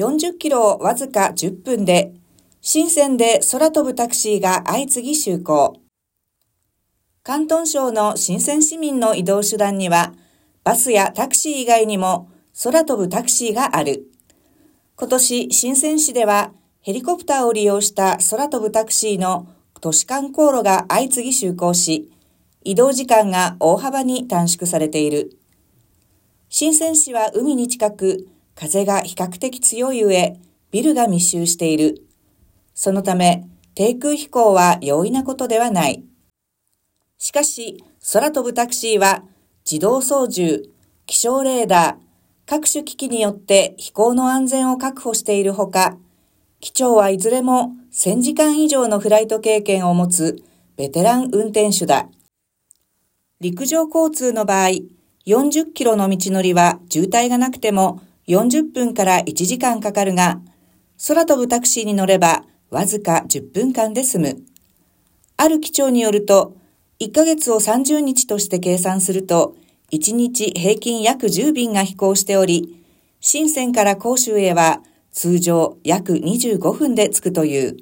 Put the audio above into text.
40キロをわずか10分で、新鮮で空飛ぶタクシーが相次ぎ就航。関東省の新鮮市民の移動手段には、バスやタクシー以外にも空飛ぶタクシーがある。今年、新鮮市ではヘリコプターを利用した空飛ぶタクシーの都市間航路が相次ぎ就航し、移動時間が大幅に短縮されている。新鮮市は海に近く、風が比較的強い上、ビルが密集している。そのため、低空飛行は容易なことではない。しかし、空飛ぶタクシーは自動操縦、気象レーダー、各種機器によって飛行の安全を確保しているほか、機長はいずれも1000時間以上のフライト経験を持つベテラン運転手だ。陸上交通の場合、40キロの道のりは渋滞がなくても40分から1時間かかるが、空飛ぶタクシーに乗ればわずか10分間で済む。ある機長によると、1ヶ月を30日として計算すると、1日平均約10便が飛行しており、深センから広州へは通常約25分で着くという。